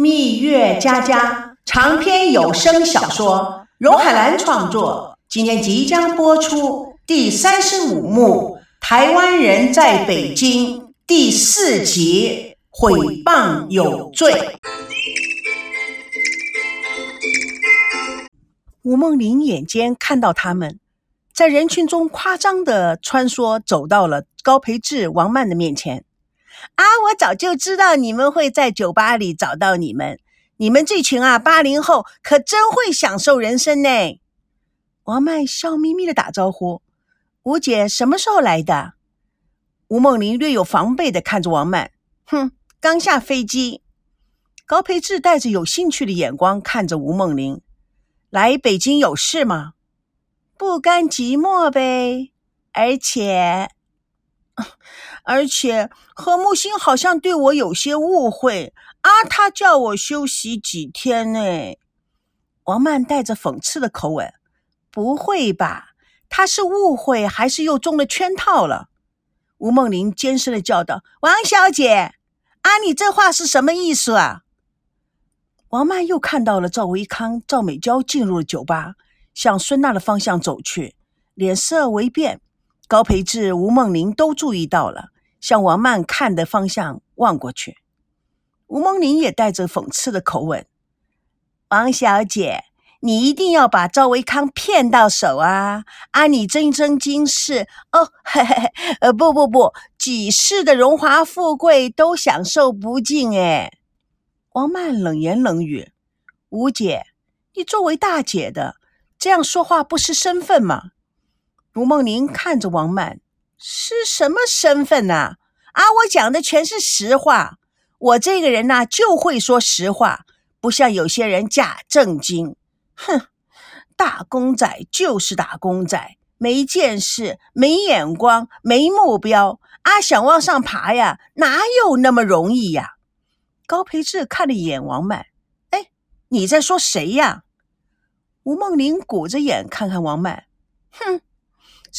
蜜月佳佳长篇有声小说，荣海兰创作，今天即将播出第三十五幕《台湾人在北京》第四集《诽谤有罪》。吴梦玲眼尖看到他们在人群中夸张的穿梭，走到了高培志、王曼的面前。啊！我早就知道你们会在酒吧里找到你们。你们这群啊，八零后可真会享受人生呢。王曼笑眯眯的打招呼：“吴姐什么时候来的？”吴梦玲略有防备的看着王曼：“哼，刚下飞机。”高培志带着有兴趣的眼光看着吴梦玲：“来北京有事吗？”“不甘寂寞呗，而且……”而且何木星好像对我有些误会啊，他叫我休息几天呢。王曼带着讽刺的口吻：“不会吧？他是误会，还是又中了圈套了？”吴梦玲尖声的叫道：“王小姐，啊，你这话是什么意思啊？”王曼又看到了赵维康、赵美娇进入了酒吧，向孙娜的方向走去，脸色微变。高培志、吴梦玲都注意到了。向王曼看的方向望过去，吴梦玲也带着讽刺的口吻：“王小姐，你一定要把赵维康骗到手啊！啊，你真真今世哦，嘿嘿嘿，呃，不不不，几世的荣华富贵都享受不尽哎！”王曼冷言冷语：“吴姐，你作为大姐的这样说话不失身份吗？”吴梦玲看着王曼。是什么身份呐？啊，我讲的全是实话。我这个人呐，就会说实话，不像有些人假正经。哼，打工仔就是打工仔，没见识，没眼光，没目标。啊，想往上爬呀，哪有那么容易呀？高培志看了一眼王曼，哎，你在说谁呀？吴梦玲鼓着眼看看王曼，哼。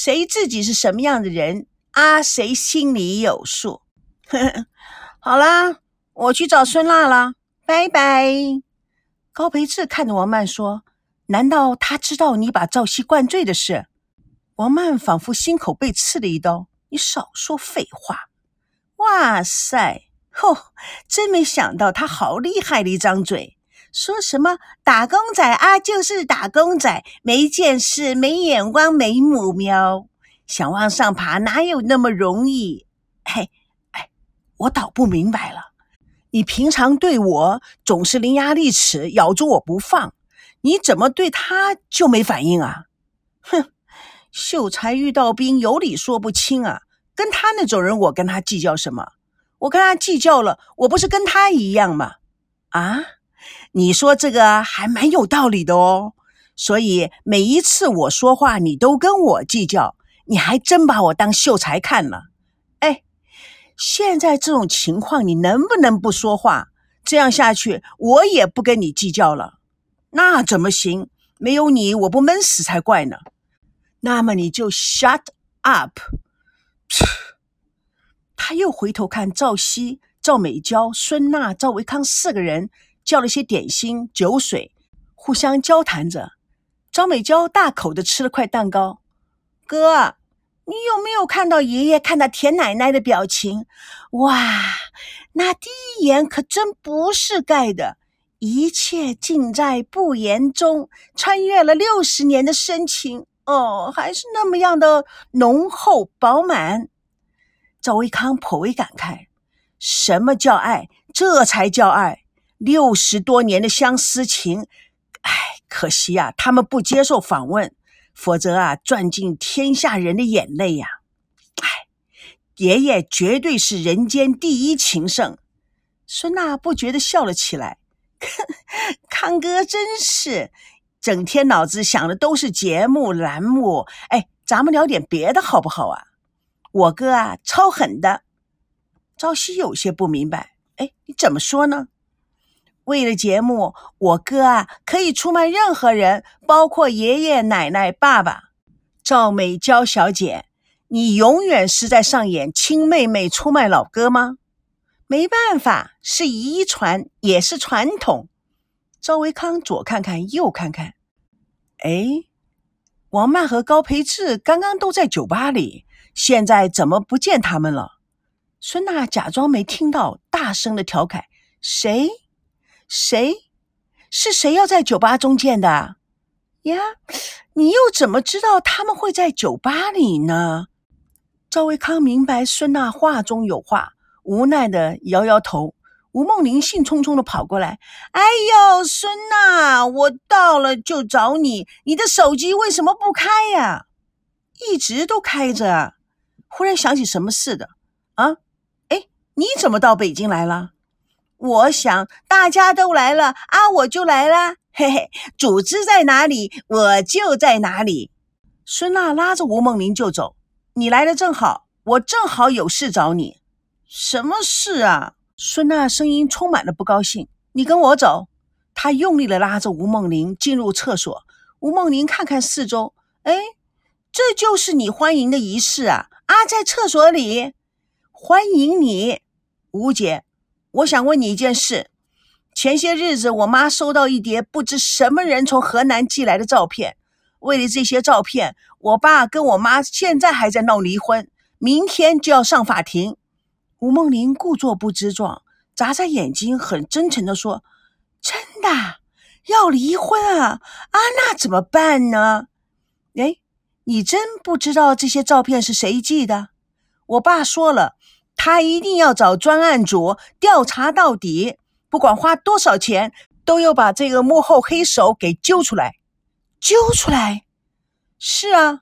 谁自己是什么样的人啊？谁心里有数。好啦，我去找孙娜了，拜拜。高培志看着王曼说：“难道他知道你把赵熙灌醉的事？”王曼仿佛心口被刺了一刀：“你少说废话！”哇塞，吼！真没想到他好厉害的一张嘴。说什么打工仔啊，就是打工仔，没见识，没眼光，没目标，想往上爬哪有那么容易？嘿，哎，我倒不明白了，你平常对我总是伶牙俐齿，咬住我不放，你怎么对他就没反应啊？哼，秀才遇到兵，有理说不清啊！跟他那种人，我跟他计较什么？我跟他计较了，我不是跟他一样吗？啊？你说这个还蛮有道理的哦，所以每一次我说话，你都跟我计较，你还真把我当秀才看了。哎，现在这种情况，你能不能不说话？这样下去，我也不跟你计较了。那怎么行？没有你，我不闷死才怪呢。那么你就 shut up。他又回头看赵熙、赵美娇、孙娜、赵维康四个人。叫了些点心、酒水，互相交谈着。张美娇大口的吃了块蛋糕。哥，你有没有看到爷爷看到田奶奶的表情？哇，那第一眼可真不是盖的，一切尽在不言中，穿越了六十年的深情，哦，还是那么样的浓厚饱满。赵维康颇为感慨：什么叫爱？这才叫爱。六十多年的相思情，哎，可惜呀，他们不接受访问，否则啊，赚尽天下人的眼泪呀！哎，爷爷绝对是人间第一情圣。孙娜不觉得笑了起来，康哥真是整天脑子想的都是节目栏目。哎，咱们聊点别的好不好啊？我哥啊，超狠的。朝夕有些不明白，哎，你怎么说呢？为了节目，我哥啊可以出卖任何人，包括爷爷奶奶、爸爸。赵美娇小姐，你永远是在上演亲妹妹出卖老哥吗？没办法，是遗传，也是传统。赵维康左看看，右看看，哎，王曼和高培志刚刚都在酒吧里，现在怎么不见他们了？孙娜假装没听到，大声的调侃：“谁？谁？是谁要在酒吧中见的？呀，你又怎么知道他们会在酒吧里呢？”赵维康明白孙娜话中有话，无奈的摇摇头。吴梦玲兴冲冲的跑过来：“哎呦，孙娜，我到了就找你，你的手机为什么不开呀？一直都开着。忽然想起什么似的，啊？哎，你怎么到北京来了？我想大家都来了啊，我就来了。嘿嘿，组织在哪里，我就在哪里。”孙娜拉着吴梦玲就走：“你来的正好，我正好有事找你。什么事啊？”孙娜声音充满了不高兴。你跟我走。她用力的拉着吴梦玲进入厕所。吴梦玲看看四周，哎，这就是你欢迎的仪式啊！啊，在厕所里欢迎你，吴姐。我想问你一件事。前些日子，我妈收到一叠不知什么人从河南寄来的照片。为了这些照片，我爸跟我妈现在还在闹离婚，明天就要上法庭。吴梦玲故作不知状，眨眨眼睛，很真诚地说：“真的要离婚啊？啊，那怎么办呢？哎，你真不知道这些照片是谁寄的？我爸说了，他一定要找专案组调查到底，不管花多少钱，都要把这个幕后黑手给揪出来。揪出来？是啊，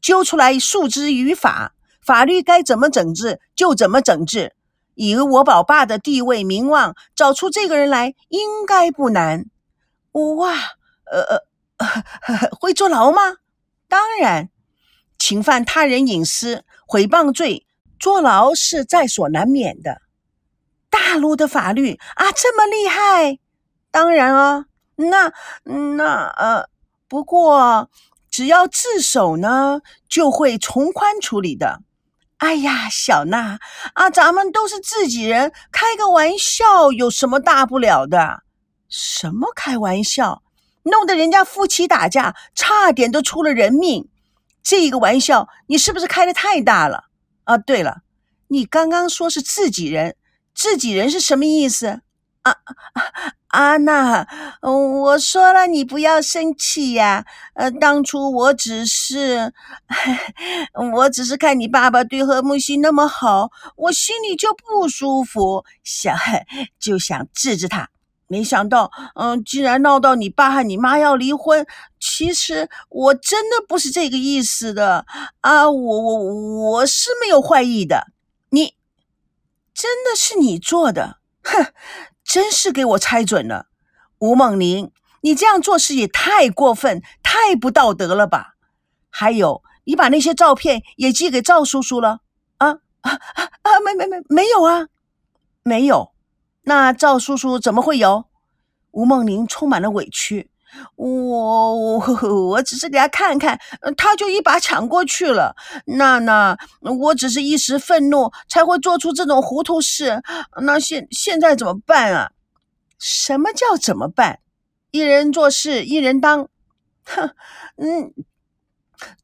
揪出来，诉之于法。”法律该怎么整治就怎么整治。以我老爸的地位名望，找出这个人来应该不难。哇，呃呃，会坐牢吗？当然，侵犯他人隐私、诽谤罪，坐牢是在所难免的。大陆的法律啊，这么厉害？当然啊，那那呃，不过只要自首呢，就会从宽处理的。哎呀，小娜啊，咱们都是自己人，开个玩笑有什么大不了的？什么开玩笑？弄得人家夫妻打架，差点都出了人命。这个玩笑你是不是开的太大了？啊，对了，你刚刚说是自己人，自己人是什么意思？啊啊！阿娜，我说了，你不要生气呀。呃，当初我只是，我只是看你爸爸对何木心那么好，我心里就不舒服，想 就想治治他。没想到，嗯，竟然闹到你爸和你妈要离婚。其实我真的不是这个意思的啊，我我我是没有坏意的。你真的是你做的，哼。真是给我猜准了，吴梦玲，你这样做事也太过分、太不道德了吧？还有，你把那些照片也寄给赵叔叔了？啊啊啊！没没没没有啊，没有。那赵叔叔怎么会有？吴梦玲充满了委屈，我我我只是给他看看，他就一把抢过去了。那那我只是一时愤怒才会做出这种糊涂事。那现现在怎么办啊？什么叫怎么办？一人做事一人当。哼，嗯，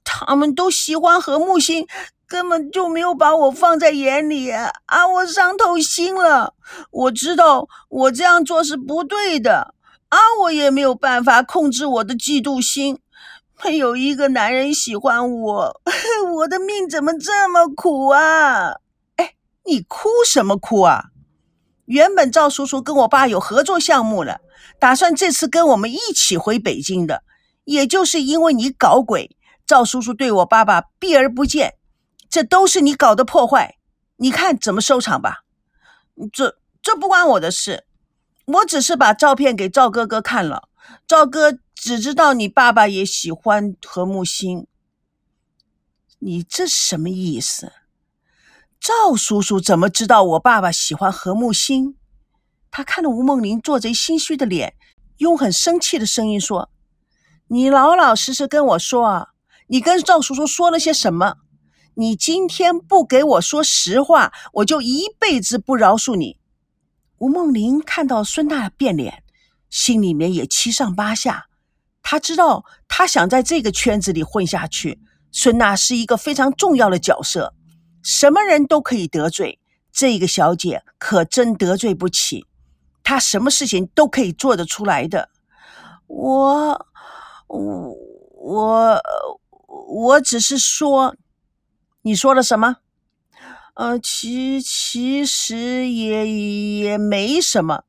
他们都喜欢和木星，根本就没有把我放在眼里啊！我伤透心了。我知道我这样做是不对的。啊，我也没有办法控制我的嫉妒心。没有一个男人喜欢我，我的命怎么这么苦啊？哎，你哭什么哭啊？原本赵叔叔跟我爸有合作项目了，打算这次跟我们一起回北京的。也就是因为你搞鬼，赵叔叔对我爸爸避而不见，这都是你搞的破坏。你看怎么收场吧？这这不关我的事。我只是把照片给赵哥哥看了，赵哥只知道你爸爸也喜欢何木星。你这什么意思？赵叔叔怎么知道我爸爸喜欢何木星？他看着吴梦玲做贼心虚的脸，用很生气的声音说：“你老老实实跟我说啊，你跟赵叔叔说了些什么？你今天不给我说实话，我就一辈子不饶恕你。吴梦玲看到孙娜变脸，心里面也七上八下。她知道，她想在这个圈子里混下去，孙娜是一个非常重要的角色，什么人都可以得罪，这个小姐可真得罪不起。她什么事情都可以做得出来的。我，我，我只是说，你说了什么？呃，其其实也也没什么。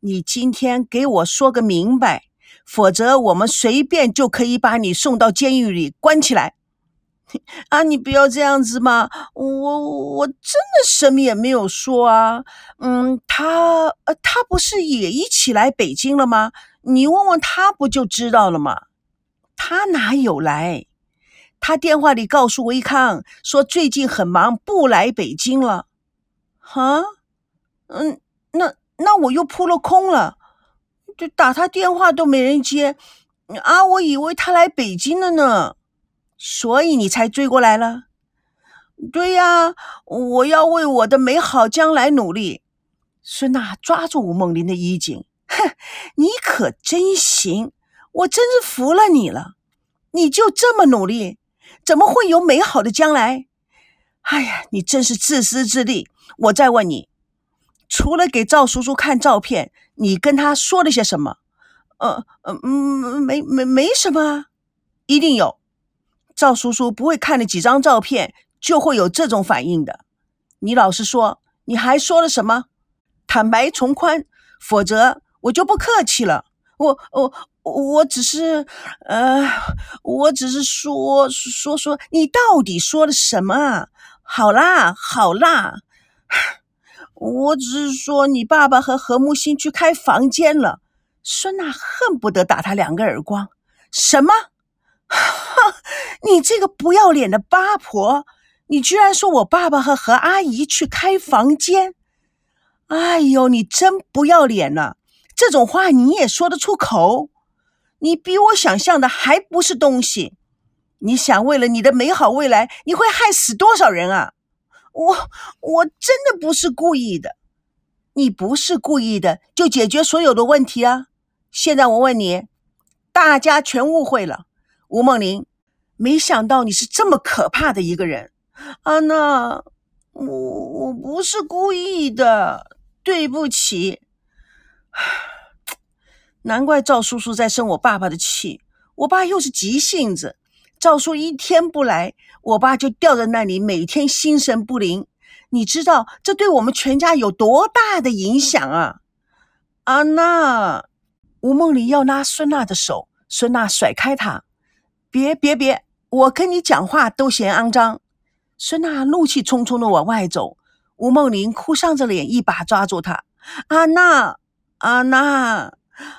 你今天给我说个明白，否则我们随便就可以把你送到监狱里关起来。啊，你不要这样子嘛！我我真的什么也没有说啊。嗯，他呃，他不是也一起来北京了吗？你问问他不就知道了吗？他哪有来？他电话里告诉维康说最近很忙，不来北京了。哈，嗯，那那我又扑了空了，就打他电话都没人接，啊，我以为他来北京了呢，所以你才追过来了。对呀，我要为我的美好将来努力。孙娜抓住吴梦玲的衣襟，哼，你可真行，我真是服了你了，你就这么努力。怎么会有美好的将来？哎呀，你真是自私自利！我再问你，除了给赵叔叔看照片，你跟他说了些什么？呃呃，嗯，没没没什么，一定有。赵叔叔不会看了几张照片就会有这种反应的。你老实说，你还说了什么？坦白从宽，否则我就不客气了。我我。我只是，呃，我只是说说说，你到底说了什么？好啦，好啦，我只是说你爸爸和何木星去开房间了。孙娜恨不得打他两个耳光。什么？哈，你这个不要脸的八婆！你居然说我爸爸和何阿姨去开房间？哎呦，你真不要脸了！这种话你也说得出口？你比我想象的还不是东西！你想为了你的美好未来，你会害死多少人啊？我我真的不是故意的，你不是故意的就解决所有的问题啊！现在我问你，大家全误会了，吴梦玲，没想到你是这么可怕的一个人，安娜，我我不是故意的，对不起。难怪赵叔叔在生我爸爸的气，我爸又是急性子，赵叔一天不来，我爸就吊在那里，每天心神不宁。你知道这对我们全家有多大的影响啊？安娜，吴梦玲要拉孙娜的手，孙娜甩开他，别别别，我跟你讲话都嫌肮脏。孙娜怒气冲冲的往外走，吴梦玲哭丧着脸，一把抓住她，安娜，安娜。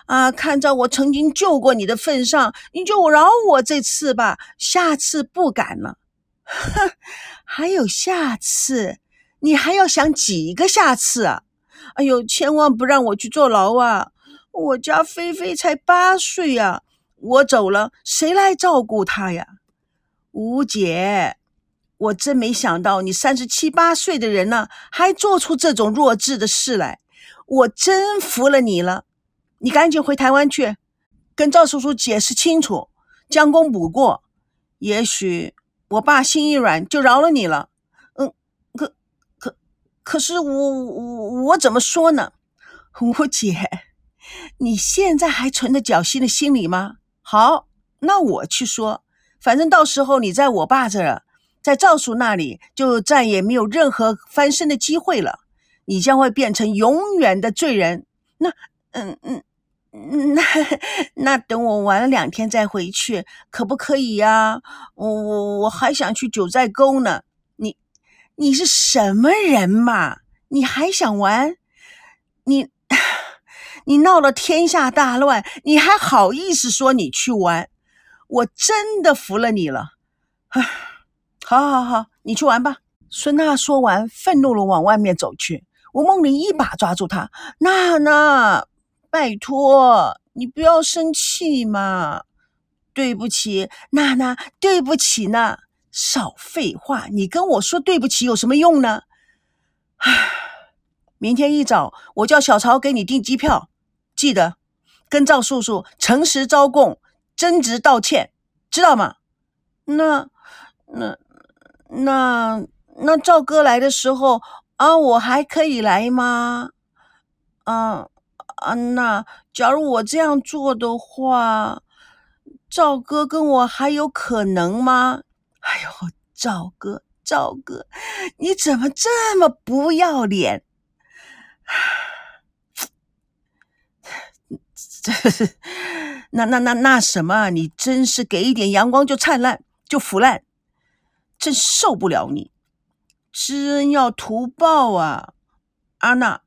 啊！看在我曾经救过你的份上，你就饶我这次吧，下次不敢了。哼，还有下次？你还要想几个下次啊？哎呦，千万不让我去坐牢啊！我家菲菲才八岁呀，我走了，谁来照顾她呀？吴姐，我真没想到你三十七八岁的人了，还做出这种弱智的事来，我真服了你了。你赶紧回台湾去，跟赵叔叔解释清楚，将功补过。也许我爸心一软，就饶了你了。嗯，可可可是我我我怎么说呢？吴姐，你现在还存着侥幸的心理吗？好，那我去说，反正到时候你在我爸这儿，在赵叔那里，就再也没有任何翻身的机会了。你将会变成永远的罪人。那，嗯嗯。那那等我玩了两天再回去，可不可以呀？我我我还想去九寨沟呢。你你是什么人嘛？你还想玩？你你闹了天下大乱，你还好意思说你去玩？我真的服了你了。唉，好好好，你去玩吧。孙娜说完，愤怒的往外面走去。吴梦玲一把抓住她，娜娜。拜托，你不要生气嘛！对不起，娜娜，对不起呢。少废话，你跟我说对不起有什么用呢？唉，明天一早我叫小曹给你订机票，记得跟赵叔叔诚实招供，真挚道歉，知道吗？那、那、那、那赵哥来的时候啊，我还可以来吗？啊安娜假如我这样做的话，赵哥跟我还有可能吗？哎呦，赵哥，赵哥，你怎么这么不要脸？这 那那那那什么？你真是给一点阳光就灿烂，就腐烂，真受不了你！知恩要图报啊，安娜，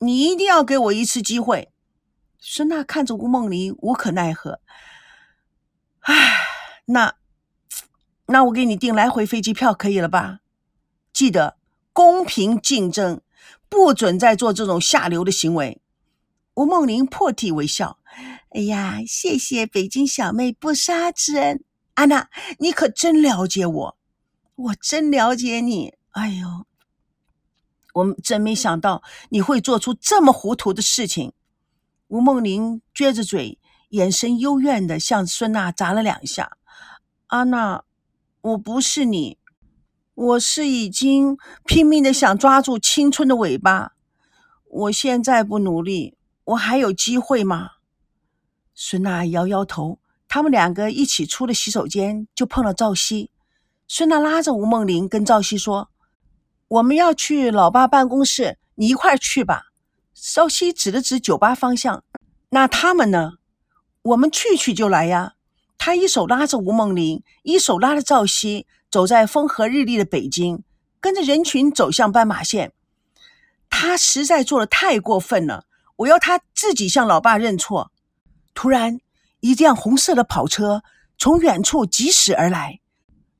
你一定要给我一次机会。孙娜看着吴梦玲，无可奈何。唉，那那我给你订来回飞机票可以了吧？记得公平竞争，不准再做这种下流的行为。吴梦玲破涕为笑：“哎呀，谢谢北京小妹不杀之恩，安娜，你可真了解我，我真了解你。哎呦，我真没想到你会做出这么糊涂的事情。”吴梦玲撅着嘴，眼神幽怨的向孙娜砸了两下：“阿娜，我不是你，我是已经拼命的想抓住青春的尾巴。我现在不努力。”我还有机会吗？孙娜摇摇头。他们两个一起出了洗手间，就碰了赵熙。孙娜拉着吴梦玲跟赵熙说：“我们要去老爸办公室，你一块儿去吧。”赵熙指了指酒吧方向。那他们呢？我们去去就来呀。他一手拉着吴梦玲，一手拉着赵熙，走在风和日丽的北京，跟着人群走向斑马线。他实在做的太过分了。我要他自己向老爸认错。突然，一辆红色的跑车从远处疾驶而来，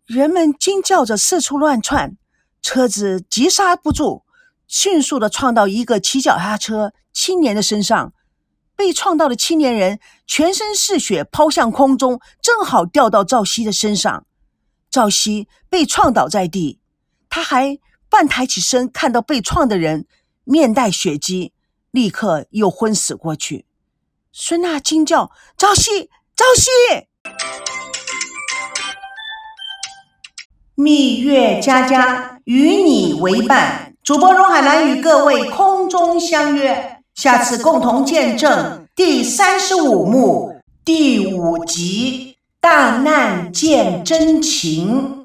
人们惊叫着四处乱窜。车子急刹不住，迅速的撞到一个骑脚踏车青年的身上。被撞到的青年人全身是血，抛向空中，正好掉到赵熙的身上。赵熙被撞倒在地，他还半抬起身，看到被撞的人面带血迹。立刻又昏死过去。孙娜惊叫：“朝夕，朝夕！”蜜月佳佳与你为伴，主播荣海南与各位空中相约，下次共同见证第三十五幕第五集《大难见真情》。